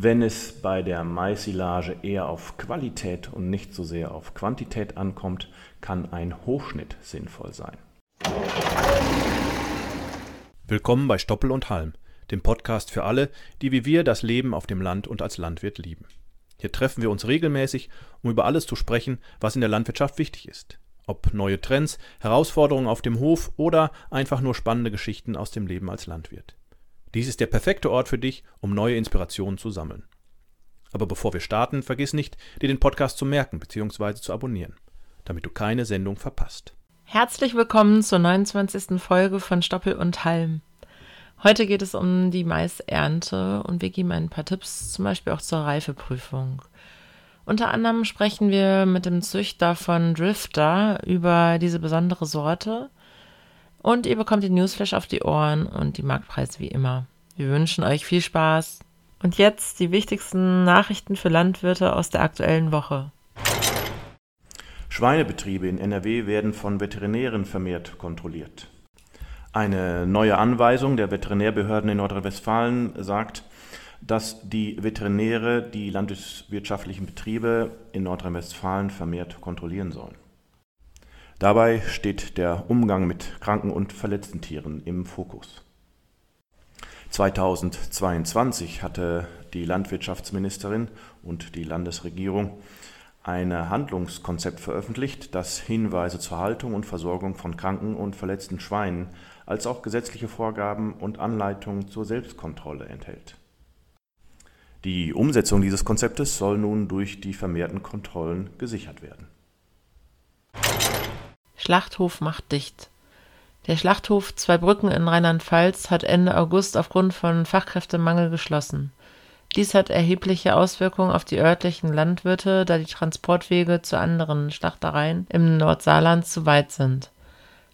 Wenn es bei der Maissilage eher auf Qualität und nicht so sehr auf Quantität ankommt, kann ein Hochschnitt sinnvoll sein. Willkommen bei Stoppel und Halm, dem Podcast für alle, die wie wir das Leben auf dem Land und als Landwirt lieben. Hier treffen wir uns regelmäßig, um über alles zu sprechen, was in der Landwirtschaft wichtig ist. Ob neue Trends, Herausforderungen auf dem Hof oder einfach nur spannende Geschichten aus dem Leben als Landwirt. Dies ist der perfekte Ort für dich, um neue Inspirationen zu sammeln. Aber bevor wir starten, vergiss nicht, dir den Podcast zu merken bzw. zu abonnieren, damit du keine Sendung verpasst. Herzlich willkommen zur 29. Folge von Stoppel und Halm. Heute geht es um die Maisernte und wir geben ein paar Tipps, zum Beispiel auch zur Reifeprüfung. Unter anderem sprechen wir mit dem Züchter von Drifter über diese besondere Sorte und ihr bekommt den Newsflash auf die Ohren und die Marktpreise wie immer. Wir wünschen euch viel Spaß. Und jetzt die wichtigsten Nachrichten für Landwirte aus der aktuellen Woche. Schweinebetriebe in NRW werden von Veterinären vermehrt kontrolliert. Eine neue Anweisung der Veterinärbehörden in Nordrhein-Westfalen sagt, dass die Veterinäre die landwirtschaftlichen Betriebe in Nordrhein-Westfalen vermehrt kontrollieren sollen. Dabei steht der Umgang mit kranken und verletzten Tieren im Fokus. 2022 hatte die Landwirtschaftsministerin und die Landesregierung ein Handlungskonzept veröffentlicht, das Hinweise zur Haltung und Versorgung von kranken und verletzten Schweinen als auch gesetzliche Vorgaben und Anleitungen zur Selbstkontrolle enthält. Die Umsetzung dieses Konzeptes soll nun durch die vermehrten Kontrollen gesichert werden. Schlachthof macht dicht. Der Schlachthof Zweibrücken in Rheinland-Pfalz hat Ende August aufgrund von Fachkräftemangel geschlossen. Dies hat erhebliche Auswirkungen auf die örtlichen Landwirte, da die Transportwege zu anderen Schlachtereien im Nordsaarland zu weit sind.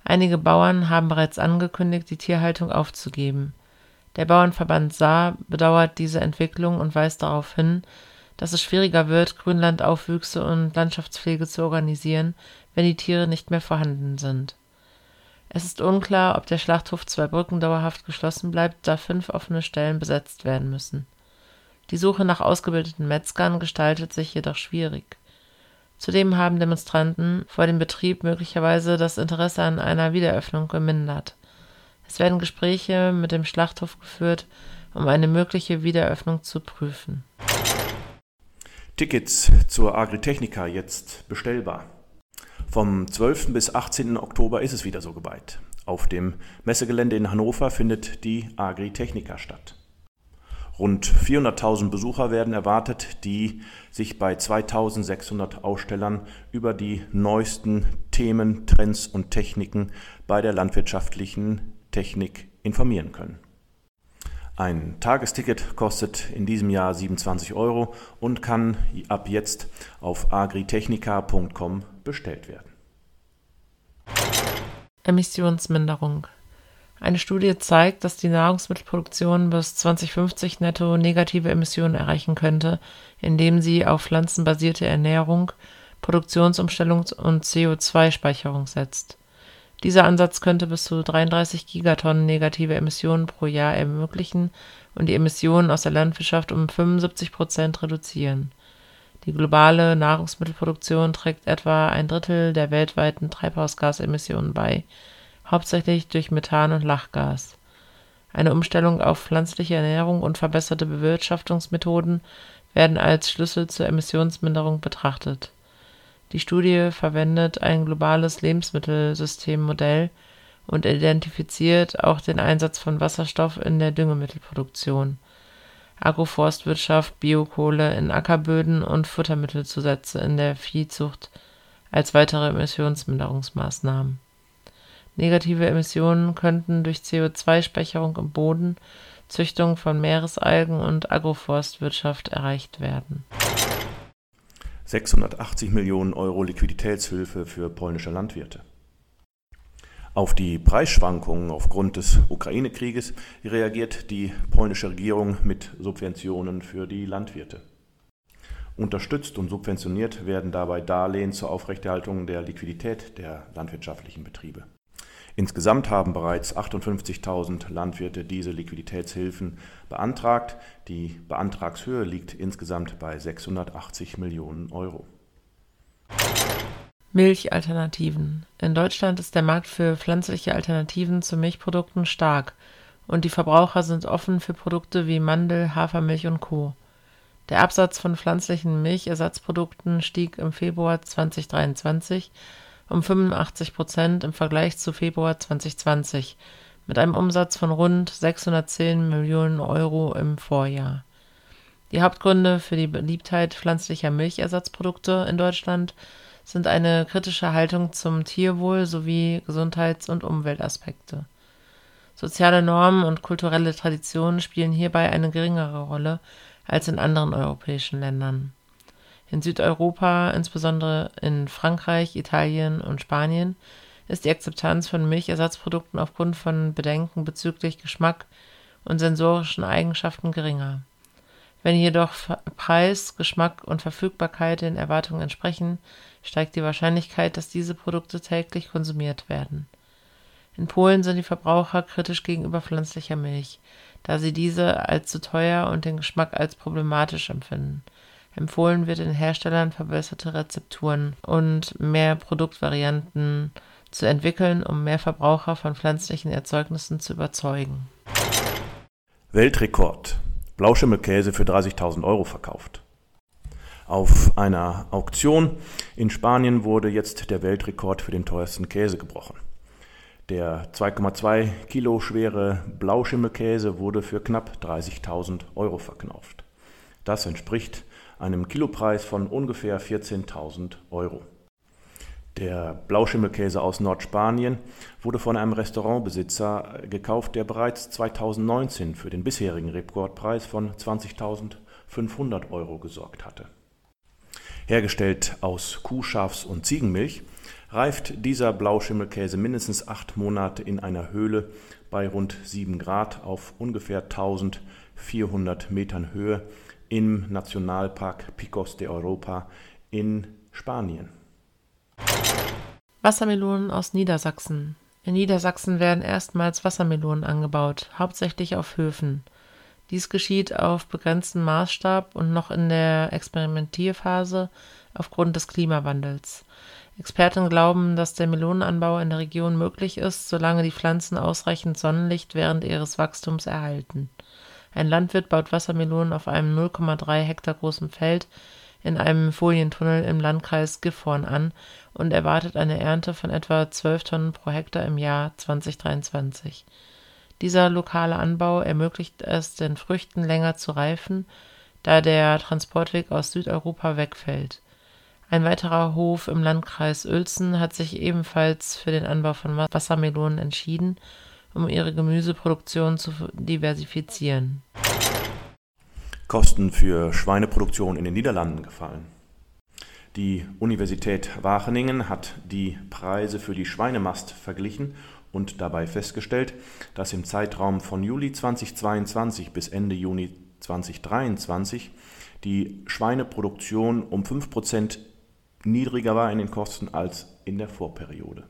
Einige Bauern haben bereits angekündigt, die Tierhaltung aufzugeben. Der Bauernverband Saar bedauert diese Entwicklung und weist darauf hin, dass es schwieriger wird, Grünlandaufwüchse und Landschaftspflege zu organisieren, wenn die Tiere nicht mehr vorhanden sind. Es ist unklar, ob der Schlachthof Zweibrücken dauerhaft geschlossen bleibt, da fünf offene Stellen besetzt werden müssen. Die Suche nach ausgebildeten Metzgern gestaltet sich jedoch schwierig. Zudem haben Demonstranten vor dem Betrieb möglicherweise das Interesse an einer Wiedereröffnung gemindert. Es werden Gespräche mit dem Schlachthof geführt, um eine mögliche Wiedereröffnung zu prüfen. Tickets zur Agritechnica jetzt bestellbar. Vom 12. bis 18. Oktober ist es wieder so geweit. Auf dem Messegelände in Hannover findet die Agritechnica statt. Rund 400.000 Besucher werden erwartet, die sich bei 2600 Ausstellern über die neuesten Themen, Trends und Techniken bei der landwirtschaftlichen Technik informieren können. Ein Tagesticket kostet in diesem Jahr 27 Euro und kann ab jetzt auf agritechnica.com bestellt werden. Emissionsminderung. Eine Studie zeigt, dass die Nahrungsmittelproduktion bis 2050 netto negative Emissionen erreichen könnte, indem sie auf pflanzenbasierte Ernährung, Produktionsumstellung und CO2-Speicherung setzt. Dieser Ansatz könnte bis zu 33 Gigatonnen negative Emissionen pro Jahr ermöglichen und die Emissionen aus der Landwirtschaft um 75 Prozent reduzieren die globale Nahrungsmittelproduktion trägt etwa ein Drittel der weltweiten Treibhausgasemissionen bei, hauptsächlich durch Methan und Lachgas. Eine Umstellung auf pflanzliche Ernährung und verbesserte Bewirtschaftungsmethoden werden als Schlüssel zur Emissionsminderung betrachtet. Die Studie verwendet ein globales Lebensmittelsystemmodell und identifiziert auch den Einsatz von Wasserstoff in der Düngemittelproduktion Agroforstwirtschaft, Biokohle in Ackerböden und Futtermittelzusätze in der Viehzucht als weitere Emissionsminderungsmaßnahmen. Negative Emissionen könnten durch CO2-Speicherung im Boden, Züchtung von Meeresalgen und Agroforstwirtschaft erreicht werden. 680 Millionen Euro Liquiditätshilfe für polnische Landwirte. Auf die Preisschwankungen aufgrund des Ukraine-Krieges reagiert die polnische Regierung mit Subventionen für die Landwirte. Unterstützt und subventioniert werden dabei Darlehen zur Aufrechterhaltung der Liquidität der landwirtschaftlichen Betriebe. Insgesamt haben bereits 58.000 Landwirte diese Liquiditätshilfen beantragt. Die Beantragshöhe liegt insgesamt bei 680 Millionen Euro. Milchalternativen. In Deutschland ist der Markt für pflanzliche Alternativen zu Milchprodukten stark und die Verbraucher sind offen für Produkte wie Mandel, Hafermilch und Co. Der Absatz von pflanzlichen Milchersatzprodukten stieg im Februar 2023 um 85 Prozent im Vergleich zu Februar 2020 mit einem Umsatz von rund 610 Millionen Euro im Vorjahr. Die Hauptgründe für die Beliebtheit pflanzlicher Milchersatzprodukte in Deutschland sind eine kritische Haltung zum Tierwohl sowie Gesundheits- und Umweltaspekte. Soziale Normen und kulturelle Traditionen spielen hierbei eine geringere Rolle als in anderen europäischen Ländern in Südeuropa, insbesondere in Frankreich, Italien und Spanien, ist die Akzeptanz von Milchersatzprodukten aufgrund von Bedenken bezüglich Geschmack und sensorischen Eigenschaften geringer. Wenn jedoch Preis, Geschmack und Verfügbarkeit den Erwartungen entsprechen, steigt die Wahrscheinlichkeit, dass diese Produkte täglich konsumiert werden. In Polen sind die Verbraucher kritisch gegenüber pflanzlicher Milch, da sie diese als zu teuer und den Geschmack als problematisch empfinden Empfohlen wird den Herstellern verbesserte Rezepturen und mehr Produktvarianten zu entwickeln, um mehr Verbraucher von pflanzlichen Erzeugnissen zu überzeugen. Weltrekord. Blauschimmelkäse für 30.000 Euro verkauft. Auf einer Auktion in Spanien wurde jetzt der Weltrekord für den teuersten Käse gebrochen. Der 2,2 Kilo schwere Blauschimmelkäse wurde für knapp 30.000 Euro verkauft. Das entspricht einem Kilopreis von ungefähr 14.000 Euro. Der Blauschimmelkäse aus Nordspanien wurde von einem Restaurantbesitzer gekauft, der bereits 2019 für den bisherigen Rekordpreis von 20.500 Euro gesorgt hatte. Hergestellt aus Kuh-, Schafs- und Ziegenmilch reift dieser Blauschimmelkäse mindestens acht Monate in einer Höhle bei rund 7 Grad auf ungefähr 1400 Metern Höhe im Nationalpark Picos de Europa in Spanien. Wassermelonen aus Niedersachsen. In Niedersachsen werden erstmals Wassermelonen angebaut, hauptsächlich auf Höfen. Dies geschieht auf begrenzten Maßstab und noch in der Experimentierphase aufgrund des Klimawandels. Experten glauben, dass der Melonenanbau in der Region möglich ist, solange die Pflanzen ausreichend Sonnenlicht während ihres Wachstums erhalten. Ein Landwirt baut Wassermelonen auf einem 0,3 Hektar großen Feld in einem Folientunnel im Landkreis Gifhorn an und erwartet eine Ernte von etwa 12 Tonnen pro Hektar im Jahr 2023. Dieser lokale Anbau ermöglicht es den Früchten länger zu reifen, da der Transportweg aus Südeuropa wegfällt. Ein weiterer Hof im Landkreis Uelzen hat sich ebenfalls für den Anbau von Wassermelonen entschieden um ihre Gemüseproduktion zu diversifizieren. Kosten für Schweineproduktion in den Niederlanden gefallen. Die Universität Wageningen hat die Preise für die Schweinemast verglichen und dabei festgestellt, dass im Zeitraum von Juli 2022 bis Ende Juni 2023 die Schweineproduktion um 5% niedriger war in den Kosten als in der Vorperiode.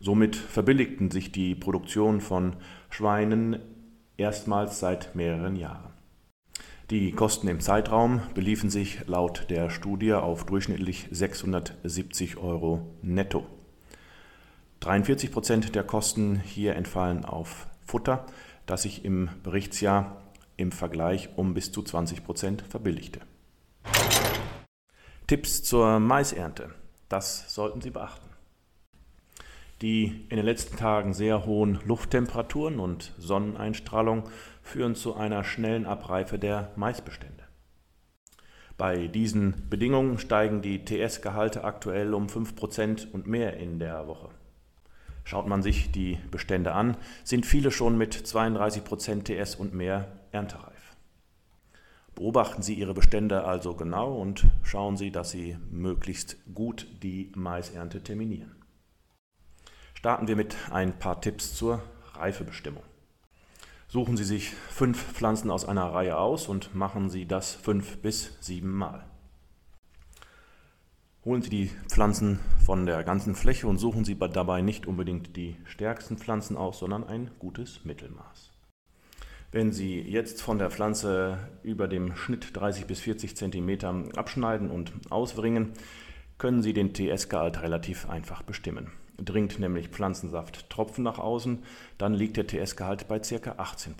Somit verbilligten sich die Produktion von Schweinen erstmals seit mehreren Jahren. Die Kosten im Zeitraum beliefen sich laut der Studie auf durchschnittlich 670 Euro netto. 43 Prozent der Kosten hier entfallen auf Futter, das sich im Berichtsjahr im Vergleich um bis zu 20 Prozent verbilligte. Tipps zur Maisernte. Das sollten Sie beachten. Die in den letzten Tagen sehr hohen Lufttemperaturen und Sonneneinstrahlung führen zu einer schnellen Abreife der Maisbestände. Bei diesen Bedingungen steigen die TS-Gehalte aktuell um 5% und mehr in der Woche. Schaut man sich die Bestände an, sind viele schon mit 32% TS und mehr erntereif. Beobachten Sie Ihre Bestände also genau und schauen Sie, dass Sie möglichst gut die Maisernte terminieren starten wir mit ein paar Tipps zur Reifebestimmung. Suchen Sie sich fünf Pflanzen aus einer Reihe aus und machen Sie das fünf bis sieben Mal. Holen Sie die Pflanzen von der ganzen Fläche und suchen Sie dabei nicht unbedingt die stärksten Pflanzen aus, sondern ein gutes Mittelmaß. Wenn Sie jetzt von der Pflanze über dem Schnitt 30 bis 40 cm abschneiden und auswringen, können Sie den TS-Gehalt relativ einfach bestimmen. Dringt nämlich Pflanzensaft Tropfen nach außen, dann liegt der TS-Gehalt bei ca. 18%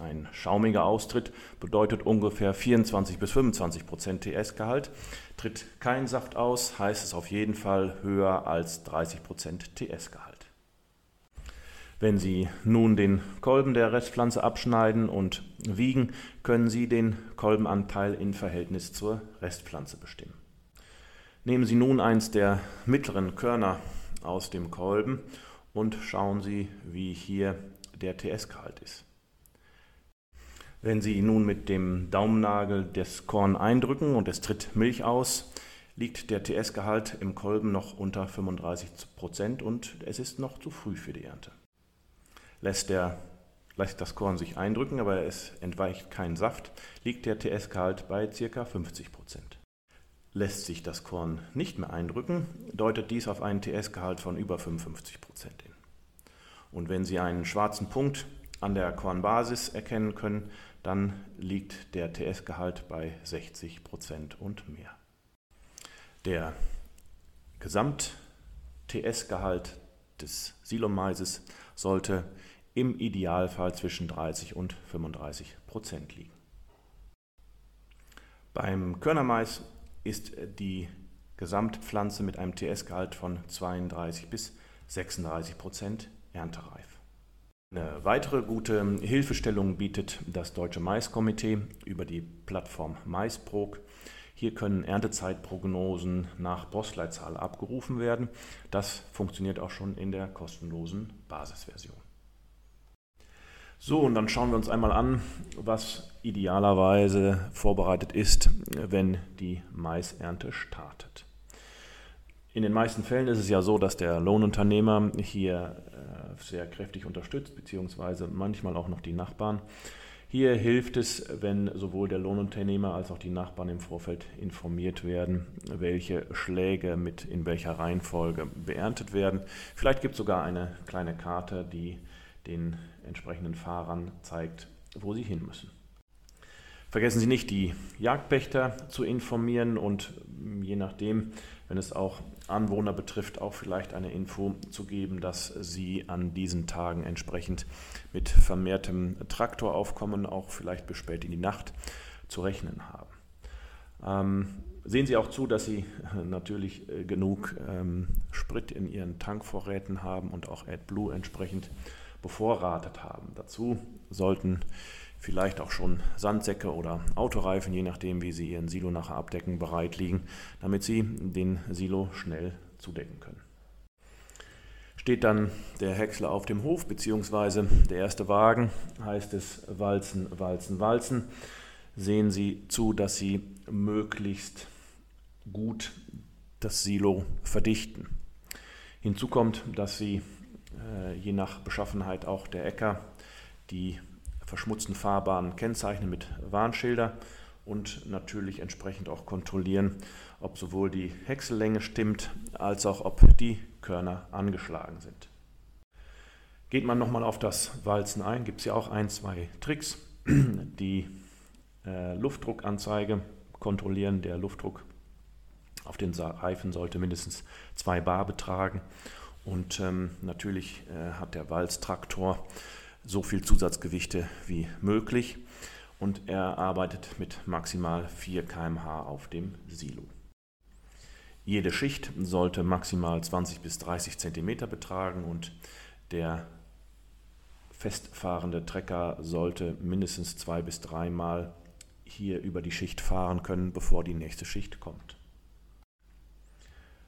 Ein schaumiger Austritt bedeutet ungefähr 24 bis 25% TS-Gehalt. Tritt kein Saft aus, heißt es auf jeden Fall höher als 30% TS-Gehalt. Wenn Sie nun den Kolben der Restpflanze abschneiden und wiegen, können Sie den Kolbenanteil in Verhältnis zur Restpflanze bestimmen. Nehmen Sie nun eins der mittleren Körner aus dem Kolben und schauen Sie, wie hier der TS-Gehalt ist. Wenn Sie nun mit dem Daumennagel das Korn eindrücken und es tritt Milch aus, liegt der TS-Gehalt im Kolben noch unter 35 Prozent und es ist noch zu früh für die Ernte lässt, der, lässt das Korn sich eindrücken, aber es entweicht kein Saft, liegt der TS-Gehalt bei ca. 50 Prozent. Lässt sich das Korn nicht mehr eindrücken, deutet dies auf einen TS-Gehalt von über 55 Prozent hin. Und wenn Sie einen schwarzen Punkt an der Kornbasis erkennen können, dann liegt der TS-Gehalt bei 60 Prozent und mehr. Der Gesamt-TS-Gehalt des Silomaises sollte im Idealfall zwischen 30 und 35 Prozent liegen. Beim Körnermais ist die Gesamtpflanze mit einem TS-Gehalt von 32 bis 36 Prozent erntereif. Eine weitere gute Hilfestellung bietet das Deutsche Maiskomitee über die Plattform Maisprog. Hier können Erntezeitprognosen nach Postleitzahl abgerufen werden. Das funktioniert auch schon in der kostenlosen Basisversion. So, und dann schauen wir uns einmal an, was idealerweise vorbereitet ist, wenn die Maisernte startet. In den meisten Fällen ist es ja so, dass der Lohnunternehmer hier äh, sehr kräftig unterstützt, beziehungsweise manchmal auch noch die Nachbarn. Hier hilft es, wenn sowohl der Lohnunternehmer als auch die Nachbarn im Vorfeld informiert werden, welche Schläge mit in welcher Reihenfolge beerntet werden. Vielleicht gibt es sogar eine kleine Karte, die den entsprechenden Fahrern zeigt, wo sie hin müssen. Vergessen Sie nicht, die Jagdpächter zu informieren und je nachdem, wenn es auch Anwohner betrifft, auch vielleicht eine Info zu geben, dass sie an diesen Tagen entsprechend mit vermehrtem Traktoraufkommen auch vielleicht bis spät in die Nacht zu rechnen haben. Ähm, sehen Sie auch zu, dass Sie natürlich äh, genug ähm, Sprit in Ihren Tankvorräten haben und auch AdBlue entsprechend bevorratet haben. Dazu sollten vielleicht auch schon Sandsäcke oder Autoreifen, je nachdem, wie Sie Ihren Silo nachher abdecken, bereit liegen, damit Sie den Silo schnell zudecken können. Steht dann der Häcksler auf dem Hof, beziehungsweise der erste Wagen, heißt es Walzen, Walzen, Walzen, sehen Sie zu, dass Sie möglichst gut das Silo verdichten. Hinzu kommt, dass Sie je nach Beschaffenheit auch der Äcker die verschmutzten Fahrbahnen kennzeichnen mit Warnschilder und natürlich entsprechend auch kontrollieren, ob sowohl die Häcksellänge stimmt, als auch ob die Körner angeschlagen sind. Geht man nochmal auf das Walzen ein, gibt es ja auch ein, zwei Tricks. Die äh, Luftdruckanzeige kontrollieren. Der Luftdruck auf den Reifen sollte mindestens 2 Bar betragen und ähm, natürlich äh, hat der Walztraktor so viel Zusatzgewichte wie möglich und er arbeitet mit maximal 4 km/h auf dem Silo. Jede Schicht sollte maximal 20 bis 30 cm betragen und der festfahrende Trecker sollte mindestens zwei bis dreimal hier über die Schicht fahren können, bevor die nächste Schicht kommt.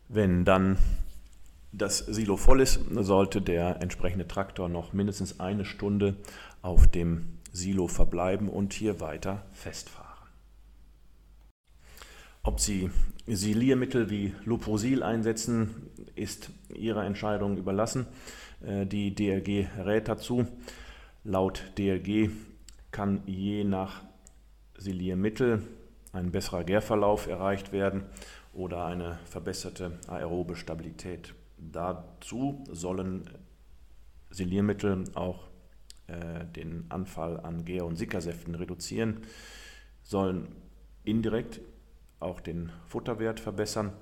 Wenn dann das Silo voll ist, sollte der entsprechende Traktor noch mindestens eine Stunde auf dem Silo verbleiben und hier weiter festfahren. Ob Sie Siliermittel wie Luprosil einsetzen, ist Ihrer Entscheidung überlassen. Äh, die DLG rät dazu. Laut DLG kann je nach Siliermittel ein besserer Gärverlauf erreicht werden oder eine verbesserte aerobe Stabilität. Dazu sollen Siliermittel auch äh, den Anfall an Gär- und Sickersäften reduzieren, sollen indirekt auch den Futterwert verbessern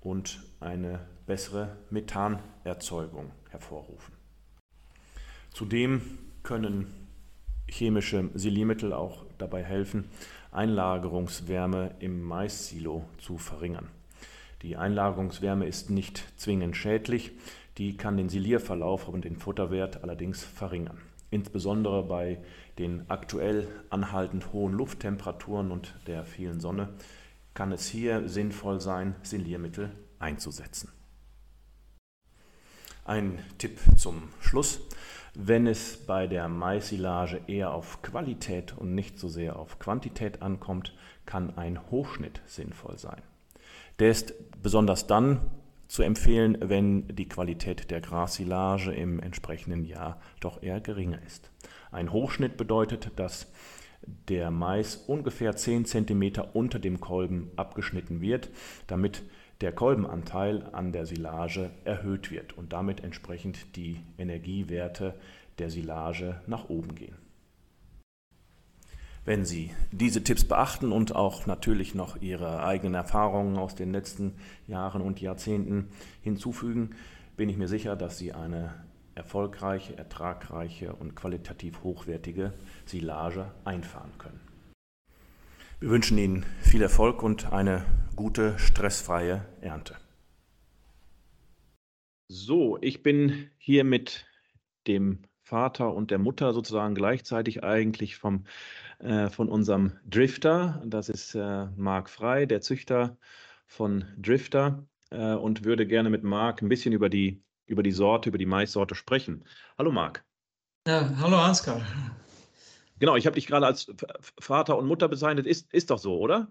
und eine bessere Methanerzeugung hervorrufen. Zudem können chemische Siliermittel auch dabei helfen, Einlagerungswärme im Maissilo zu verringern. Die Einlagerungswärme ist nicht zwingend schädlich, die kann den Silierverlauf und den Futterwert allerdings verringern. Insbesondere bei den aktuell anhaltend hohen Lufttemperaturen und der vielen Sonne kann es hier sinnvoll sein, Siliermittel einzusetzen. Ein Tipp zum Schluss. Wenn es bei der Maissilage eher auf Qualität und nicht so sehr auf Quantität ankommt, kann ein Hochschnitt sinnvoll sein. Der ist besonders dann zu empfehlen, wenn die Qualität der Grassilage im entsprechenden Jahr doch eher geringer ist. Ein Hochschnitt bedeutet, dass der Mais ungefähr 10 cm unter dem Kolben abgeschnitten wird, damit der Kolbenanteil an der Silage erhöht wird und damit entsprechend die Energiewerte der Silage nach oben gehen. Wenn Sie diese Tipps beachten und auch natürlich noch Ihre eigenen Erfahrungen aus den letzten Jahren und Jahrzehnten hinzufügen, bin ich mir sicher, dass Sie eine erfolgreiche, ertragreiche und qualitativ hochwertige Silage einfahren können. Wir wünschen Ihnen viel Erfolg und eine gute, stressfreie Ernte. So, ich bin hier mit dem Vater und der Mutter sozusagen gleichzeitig eigentlich vom, äh, von unserem Drifter. Das ist äh, Marc Frei, der Züchter von Drifter äh, und würde gerne mit Marc ein bisschen über die, über die Sorte, über die Maissorte sprechen. Hallo Marc. Ja, hallo Ansgar. Genau, ich habe dich gerade als Vater und Mutter bezeichnet. Ist, ist doch so, oder?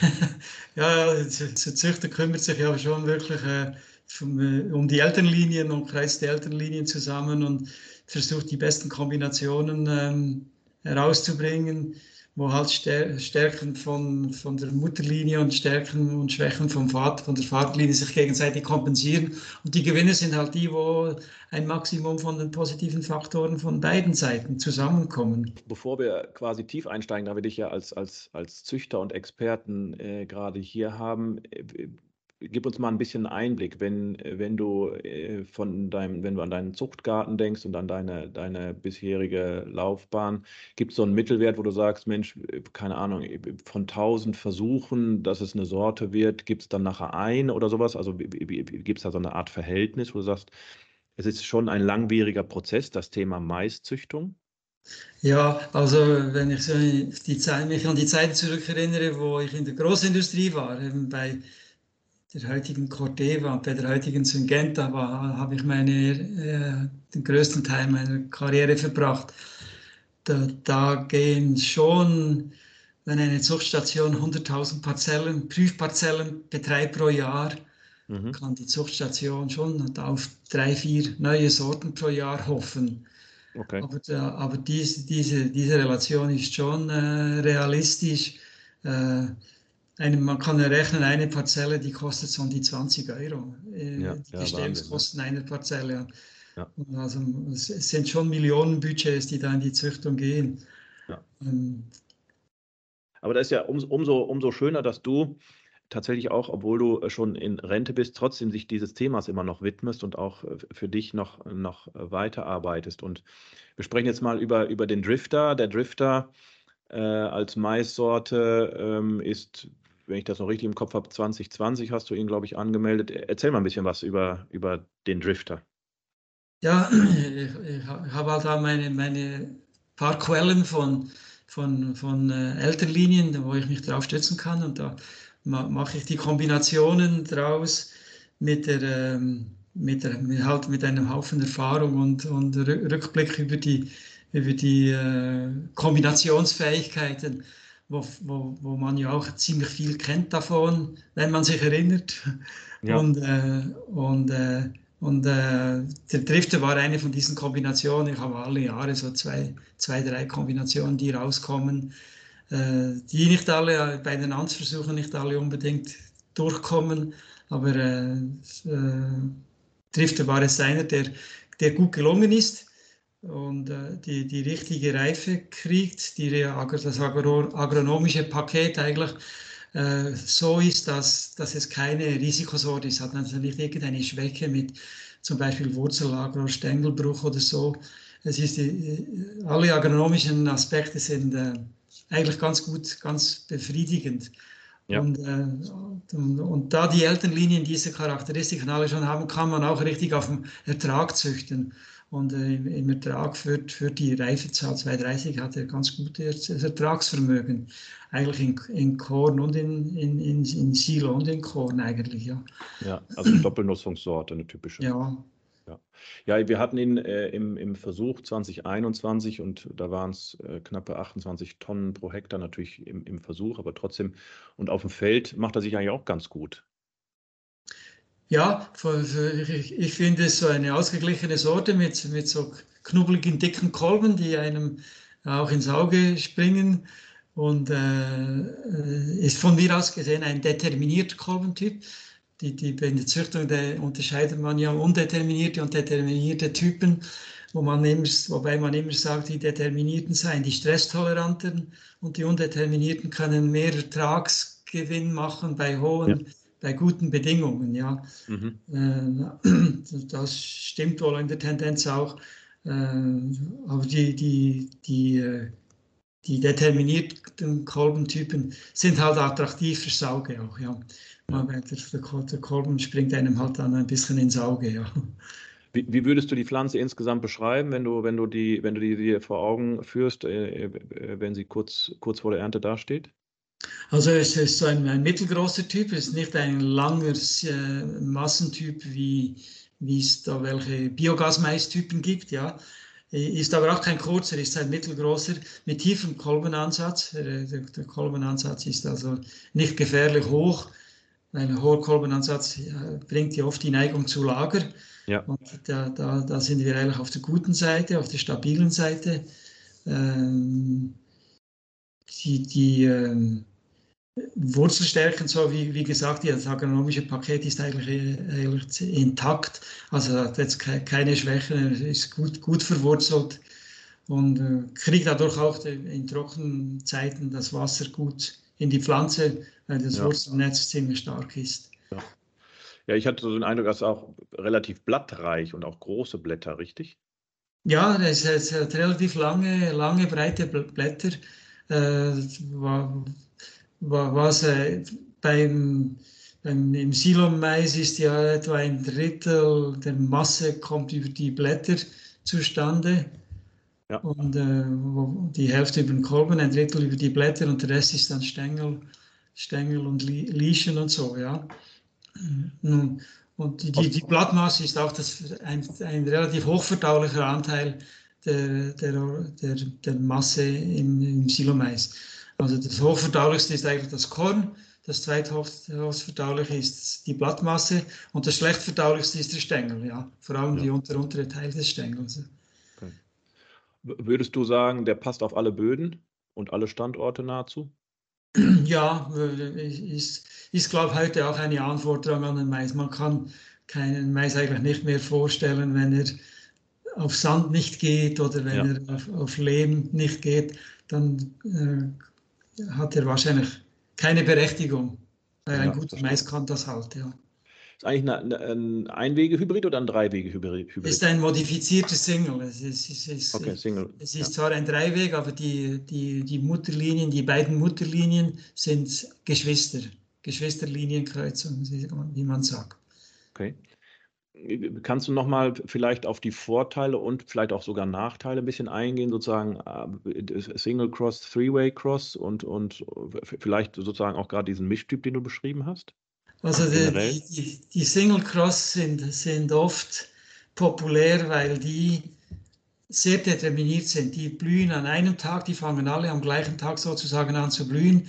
ja, der Züchter kümmert sich ja schon wirklich äh, äh, um die Elternlinien und kreist die Elternlinien zusammen und versucht die besten Kombinationen ähm, herauszubringen wo halt Stärken von, von der Mutterlinie und Stärken und Schwächen vom Vater, von der Vaterlinie sich gegenseitig kompensieren. Und die Gewinne sind halt die, wo ein Maximum von den positiven Faktoren von beiden Seiten zusammenkommen. Bevor wir quasi tief einsteigen, da wir dich ja als, als, als Züchter und Experten äh, gerade hier haben, äh, gib uns mal ein bisschen Einblick, wenn, wenn du äh, von deinem, wenn du an deinen Zuchtgarten denkst und an deine, deine bisherige Laufbahn, gibt es so einen Mittelwert, wo du sagst, Mensch, keine Ahnung, von 1000 Versuchen, dass es eine Sorte wird, gibt es dann nachher ein oder sowas? Also gibt es da so eine Art Verhältnis, wo du sagst, es ist schon ein langwieriger Prozess, das Thema Maiszüchtung? Ja, also wenn ich so die Zeit, mich an die Zeit zurückerinnere, wo ich in der Großindustrie war, eben bei der heutigen Corteva und bei der heutigen Syngenta war, habe ich meine, äh, den größten Teil meiner Karriere verbracht. Da, da gehen schon, wenn eine Zuchtstation 100.000 Parzellen, Prüfparzellen betreibt pro Jahr, mhm. kann die Zuchtstation schon auf drei, vier neue Sorten pro Jahr hoffen. Okay. Aber, da, aber diese, diese, diese Relation ist schon äh, realistisch. Äh, eine, man kann ja rechnen, eine Parzelle, die kostet so um die 20 Euro. Äh, ja, die ja, einer Parzelle. Ja. Also es sind schon Millionenbudgets, die da in die Züchtung gehen. Ähm, Aber das ist ja um, umso, umso schöner, dass du tatsächlich auch, obwohl du schon in Rente bist, trotzdem sich dieses Themas immer noch widmest und auch für dich noch, noch weiterarbeitest. Und wir sprechen jetzt mal über, über den Drifter. Der Drifter äh, als Maissorte ähm, ist wenn ich das noch richtig im Kopf habe, 2020 hast du ihn, glaube ich, angemeldet. Erzähl mal ein bisschen was über, über den Drifter. Ja, ich, ich habe halt da meine, meine paar Quellen von, von, von äh, Elternlinien, wo ich mich drauf stützen kann. Und da mache ich die Kombinationen draus mit der, ähm, mit, der, halt mit einem Haufen Erfahrung und, und Rückblick über die, über die äh, Kombinationsfähigkeiten wo, wo, wo man ja auch ziemlich viel kennt davon, wenn man sich erinnert. Ja. Und, äh, und, äh, und äh, der Drifter war eine von diesen Kombinationen. Ich habe alle Jahre so zwei, zwei drei Kombinationen, die rauskommen. äh, die nicht alle bei den Amtsversuchen nicht alle unbedingt durchkommen, aber äh, äh, trifft war es einer, der, der gut gelungen ist und äh, die, die richtige Reife kriegt, die, das agronomische Paket eigentlich äh, so ist, dass, dass es keine Risikosorte ist, hat also nicht irgendeine Schwäche mit zum Beispiel Wurzellager oder Stängelbruch oder so. Es ist die, alle agronomischen Aspekte sind äh, eigentlich ganz gut, ganz befriedigend. Ja. Und, äh, und, und, da die Elternlinien diese Charakteristiken alle schon haben, kann man auch richtig auf dem Ertrag züchten. Und äh, im Ertrag für, für die Reifezahl 230 hat er ganz gutes Ertragsvermögen. Eigentlich in, in Korn und in, in, in, in Silo und in Korn eigentlich, ja. Ja, also Doppelnutzungssorte, eine typische. Ja. Ja, ja wir hatten ihn äh, im, im Versuch 2021 und da waren es äh, knappe 28 Tonnen pro Hektar natürlich im, im Versuch, aber trotzdem. Und auf dem Feld macht er sich eigentlich auch ganz gut. Ja, ich finde es so eine ausgeglichene Sorte mit, mit so knubbeligen, dicken Kolben, die einem auch ins Auge springen. Und äh, ist von mir aus gesehen ein determinierter Kolbentyp. Die, die, in der Züchtung der unterscheidet man ja undeterminierte und determinierte Typen, wo man immer, wobei man immer sagt, die Determinierten seien die Stresstoleranten und die Undeterminierten können mehr Ertragsgewinn machen bei hohen ja bei guten Bedingungen. Ja. Mhm. Äh, das stimmt wohl in der Tendenz auch. Äh, aber die, die, die, äh, die determinierten Kolbentypen sind halt attraktiv fürs Auge auch. Ja. Der, der Kolben springt einem halt dann ein bisschen ins Auge. Ja. Wie, wie, würdest du die Pflanze insgesamt beschreiben, wenn du, wenn du die, wenn du die dir vor Augen führst, wenn sie kurz, kurz vor der Ernte dasteht? Also es ist so ein, ein mittelgroßer Typ, es ist nicht ein langer äh, Massentyp, wie, wie es da welche Biogasmaistypen gibt, ja. Ist aber auch kein kurzer, ist ein mittelgroßer mit tiefem Kolbenansatz. Der, der, der Kolbenansatz ist also nicht gefährlich hoch, weil ein hoher Kolbenansatz ja, bringt ja oft die Neigung zu Lager. Ja. Und da, da, da sind wir eigentlich auf der guten Seite, auf der stabilen Seite. Ähm, die, die ähm, Wurzelstärken, so wie, wie gesagt, das agronomische Paket ist eigentlich, eigentlich intakt, also hat jetzt keine Schwächen, ist gut, gut verwurzelt und äh, kriegt dadurch auch in trockenen Zeiten das Wasser gut in die Pflanze, weil das ja. Wurzelnetz ziemlich stark ist. Ja. ja, ich hatte so den Eindruck, dass auch relativ blattreich und auch große Blätter, richtig? Ja, es, es hat relativ lange, lange, breite Blätter. Äh, war, was äh, beim, beim im Silomais ist ja etwa ein Drittel der Masse kommt über die Blätter zustande. Ja. Und äh, die Hälfte über den Kolben, ein Drittel über die Blätter und der Rest ist dann Stängel, Stängel und Lieschen und so, ja. Und die, die, die Blattmasse ist auch das, ein, ein relativ hochverdaulicher Anteil der, der, der, der Masse im, im Silomais. Also das hochverdaulichste ist eigentlich das Korn, das zweithochdauliche ist die Blattmasse und das schlechtverdaulichste ist der Stängel, ja. Vor allem ja. die unter, untere Teil des Stängels. Okay. Würdest du sagen, der passt auf alle Böden und alle Standorte nahezu? Ja, ist, ist glaube ich, heute auch eine Anforderung an den Mais. Man kann keinen Mais eigentlich nicht mehr vorstellen, wenn er auf Sand nicht geht oder wenn ja. er auf, auf Lehm nicht geht, dann äh, hat er wahrscheinlich keine Berechtigung. Weil ja, ein guter Mais kann das halt, ja. Ist eigentlich eine, ein Einwege-Hybrid oder ein Dreiwege-Hybrid? Ist ein modifiziertes Single. Es ist, es ist, okay, Single. Es ist ja. zwar ein Dreiweg, aber die, die, die Mutterlinien, die beiden Mutterlinien sind Geschwister. Geschwisterlinienkreuzung, wie man sagt. Okay. Kannst du nochmal vielleicht auf die Vorteile und vielleicht auch sogar Nachteile ein bisschen eingehen, sozusagen äh, Single Cross, Three-Way Cross und, und vielleicht sozusagen auch gerade diesen Mischtyp, den du beschrieben hast? Also die, die, die, Single Cross sind, sind oft populär, weil die sehr determiniert sind. Die blühen an einem Tag, die fangen alle am gleichen Tag sozusagen an zu blühen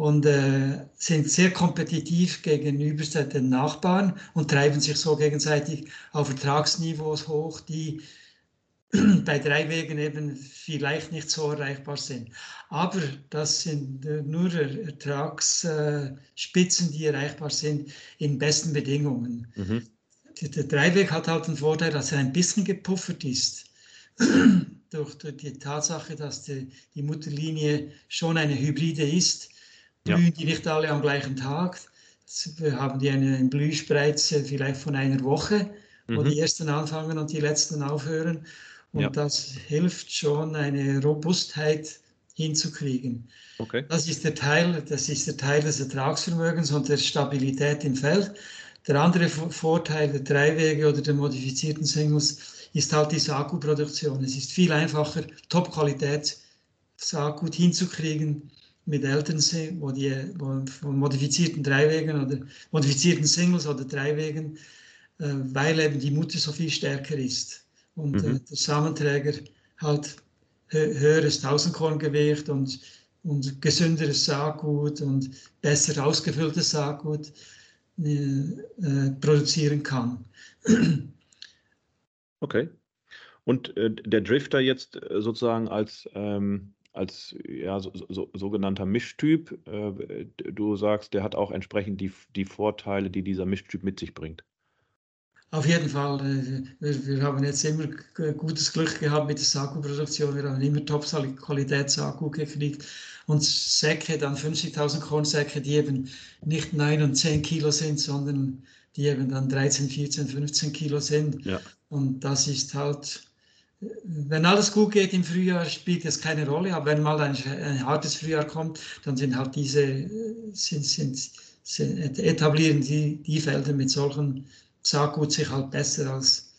und äh, sind sehr kompetitiv gegenüber den Nachbarn und treiben sich so gegenseitig auf Ertragsniveaus hoch, die bei drei Wegen eben vielleicht nicht so erreichbar sind. Aber das sind äh, nur Ertragsspitzen, die erreichbar sind in besten Bedingungen. Mhm. Der Dreiweg hat halt den Vorteil, dass er ein bisschen gepuffert ist. durch, die Tatsache, dass die, die, Mutterlinie schon eine Hybride ist, blühen die nicht alle am gleichen Tag. Wir haben die eine Blühspreize vielleicht von einer Woche, wo mhm. die ersten anfangen und die letzten aufhören. Und ja. das hilft schon, eine Robustheit hinzukriegen. Okay. Das, ist der Teil, das ist der Teil des Ertragsvermögens und der Stabilität im Feld. Der andere Vorteil der Dreiwege oder der modifizierten Singles ist halt die Saatgutproduktion. Es ist viel einfacher, Top-Qualität Saatgut hinzukriegen mit Elternsee, wo die wo von modifizierten Dreiwegen oder modifizierten Singles oder Dreiwegen, äh, weil eben die Mutter so viel stärker ist und äh, mhm. äh, der Samenträger halt höheres Tausendkorngewicht und, und gesünderes Saatgut und besser ausgefülltes Saatgut äh, äh produzieren kann. Okay. Und äh, der Drifter jetzt sozusagen als, ähm, als ja, so, so, sogenannter Mischtyp, äh, du sagst, der hat auch entsprechend die, die Vorteile, die dieser Mischtyp mit sich bringt. Auf jeden Fall. Äh, wir, wir haben jetzt immer gutes Glück gehabt mit der Saku-Produktion. Wir haben immer Top-Qualität-Saku gekriegt. Und Säcke, dann 50.000 Kornsäcke, die eben nicht 9 und 10 Kilo sind, sondern die eben dann 13, 14, 15 Kilo sind. Ja. Und das ist halt, wenn alles gut geht im Frühjahr, spielt es keine Rolle. Aber wenn mal ein, ein hartes Frühjahr kommt, dann sind halt diese, sind, sind, sind etablieren die, die Felder mit solchen Saatgut sich halt besser als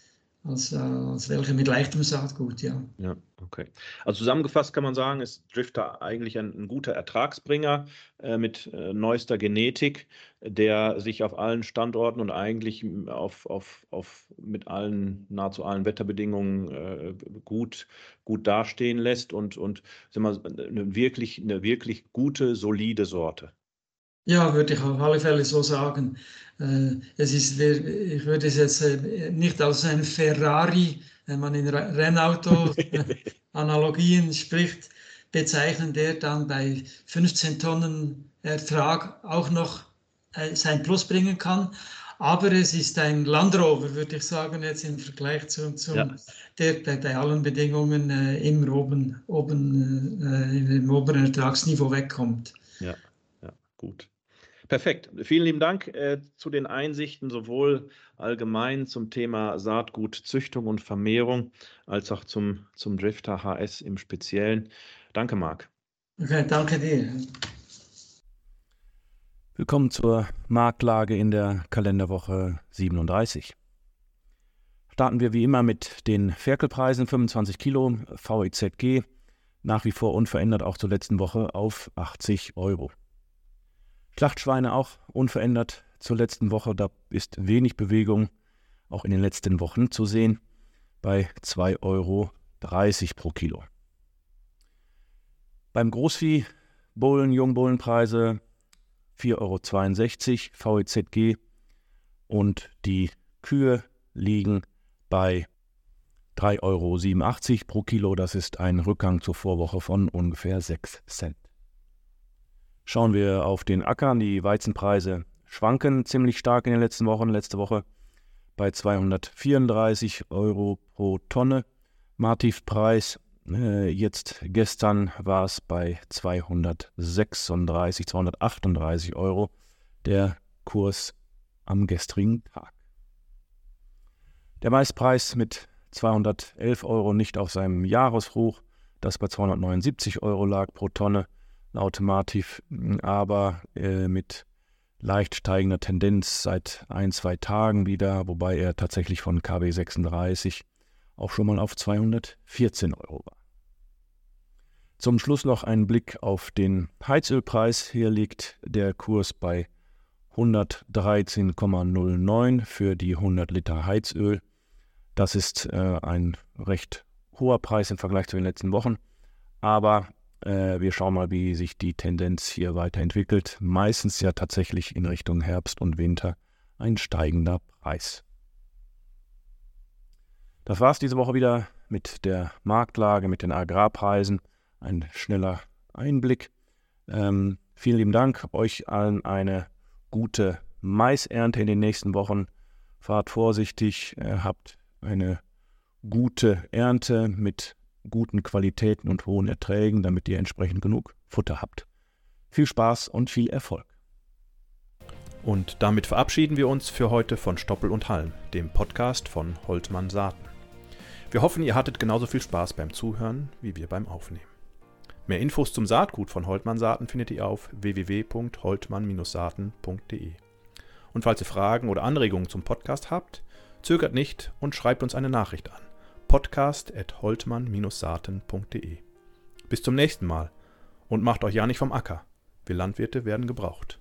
als, äh, als welche mit leichtem Saatgut, ja. Ja, okay. Also zusammengefasst kann man sagen, ist Drifter eigentlich ein, ein guter Ertragsbringer äh, mit äh, neuester Genetik, der sich auf allen Standorten und eigentlich auf, auf, auf mit allen, nahezu allen Wetterbedingungen äh, gut, gut dastehen lässt und, und sagen wir, eine, wirklich, eine wirklich gute, solide Sorte. Ja, würde ich auf alle Fälle so sagen. Äh, es ist, ich würde es jetzt äh, nicht als ein Ferrari, wenn man in Rennauto-Analogien spricht, bezeichnen, der dann bei 15 Tonnen Ertrag auch noch äh, sein Plus bringen kann. Aber es ist ein Land Rover, würde ich sagen, jetzt im Vergleich zu, zum, ja. der bei, bei, allen Bedingungen äh, immer oben, oben äh, im oberen Ertragsniveau wegkommt. Ja, ja, gut. Perfekt. Vielen lieben Dank äh, zu den Einsichten sowohl allgemein zum Thema Saatgutzüchtung und Vermehrung als auch zum, zum Drifter HS im Speziellen. Danke, Marc. Okay, danke dir. Willkommen zur Marktlage in der Kalenderwoche 37. Starten wir wie immer mit den Ferkelpreisen 25 Kilo VEZG, nach wie vor unverändert auch zur letzten Woche auf 80 Euro. Schlachtschweine auch unverändert zur letzten Woche. Da ist wenig Bewegung auch in den letzten Wochen zu sehen bei 2,30 Euro pro Kilo. Beim Großvieh Bullen, Jungbullenpreise 4,62 Euro VEZG und die Kühe liegen bei 3,87 Euro pro Kilo. Das ist ein Rückgang zur Vorwoche von ungefähr 6 Cent. Schauen wir auf den Acker. Die Weizenpreise schwanken ziemlich stark in den letzten Wochen. Letzte Woche bei 234 Euro pro Tonne. Martivpreis äh, jetzt gestern war es bei 236, 238 Euro der Kurs am gestrigen Tag. Der Maispreis mit 211 Euro nicht auf seinem Jahreshoch, das bei 279 Euro lag pro Tonne automativ, aber äh, mit leicht steigender Tendenz seit ein, zwei Tagen wieder, wobei er tatsächlich von KW 36 auch schon mal auf 214 Euro war. Zum Schluss noch ein Blick auf den Heizölpreis. Hier liegt der Kurs bei 113,09 für die 100 Liter Heizöl. Das ist äh, ein recht hoher Preis im Vergleich zu den letzten Wochen, aber wir schauen mal, wie sich die Tendenz hier weiterentwickelt. Meistens ja tatsächlich in Richtung Herbst und Winter ein steigender Preis. Das war es diese Woche wieder mit der Marktlage, mit den Agrarpreisen, ein schneller Einblick. Ähm, vielen lieben Dank, euch allen eine gute Maisernte in den nächsten Wochen. Fahrt vorsichtig, äh, habt eine gute Ernte mit guten Qualitäten und hohen Erträgen, damit ihr entsprechend genug Futter habt. Viel Spaß und viel Erfolg. Und damit verabschieden wir uns für heute von Stoppel und Halm, dem Podcast von Holtmann Saaten. Wir hoffen, ihr hattet genauso viel Spaß beim Zuhören wie wir beim Aufnehmen. Mehr Infos zum Saatgut von Holtmann Saaten findet ihr auf www.holtmann-saaten.de. Und falls ihr Fragen oder Anregungen zum Podcast habt, zögert nicht und schreibt uns eine Nachricht an. podcast.holtmann-saaten.de. Bis zum nächsten Mal und macht euch ja nicht vom Acker. Wir Landwirte werden gebraucht.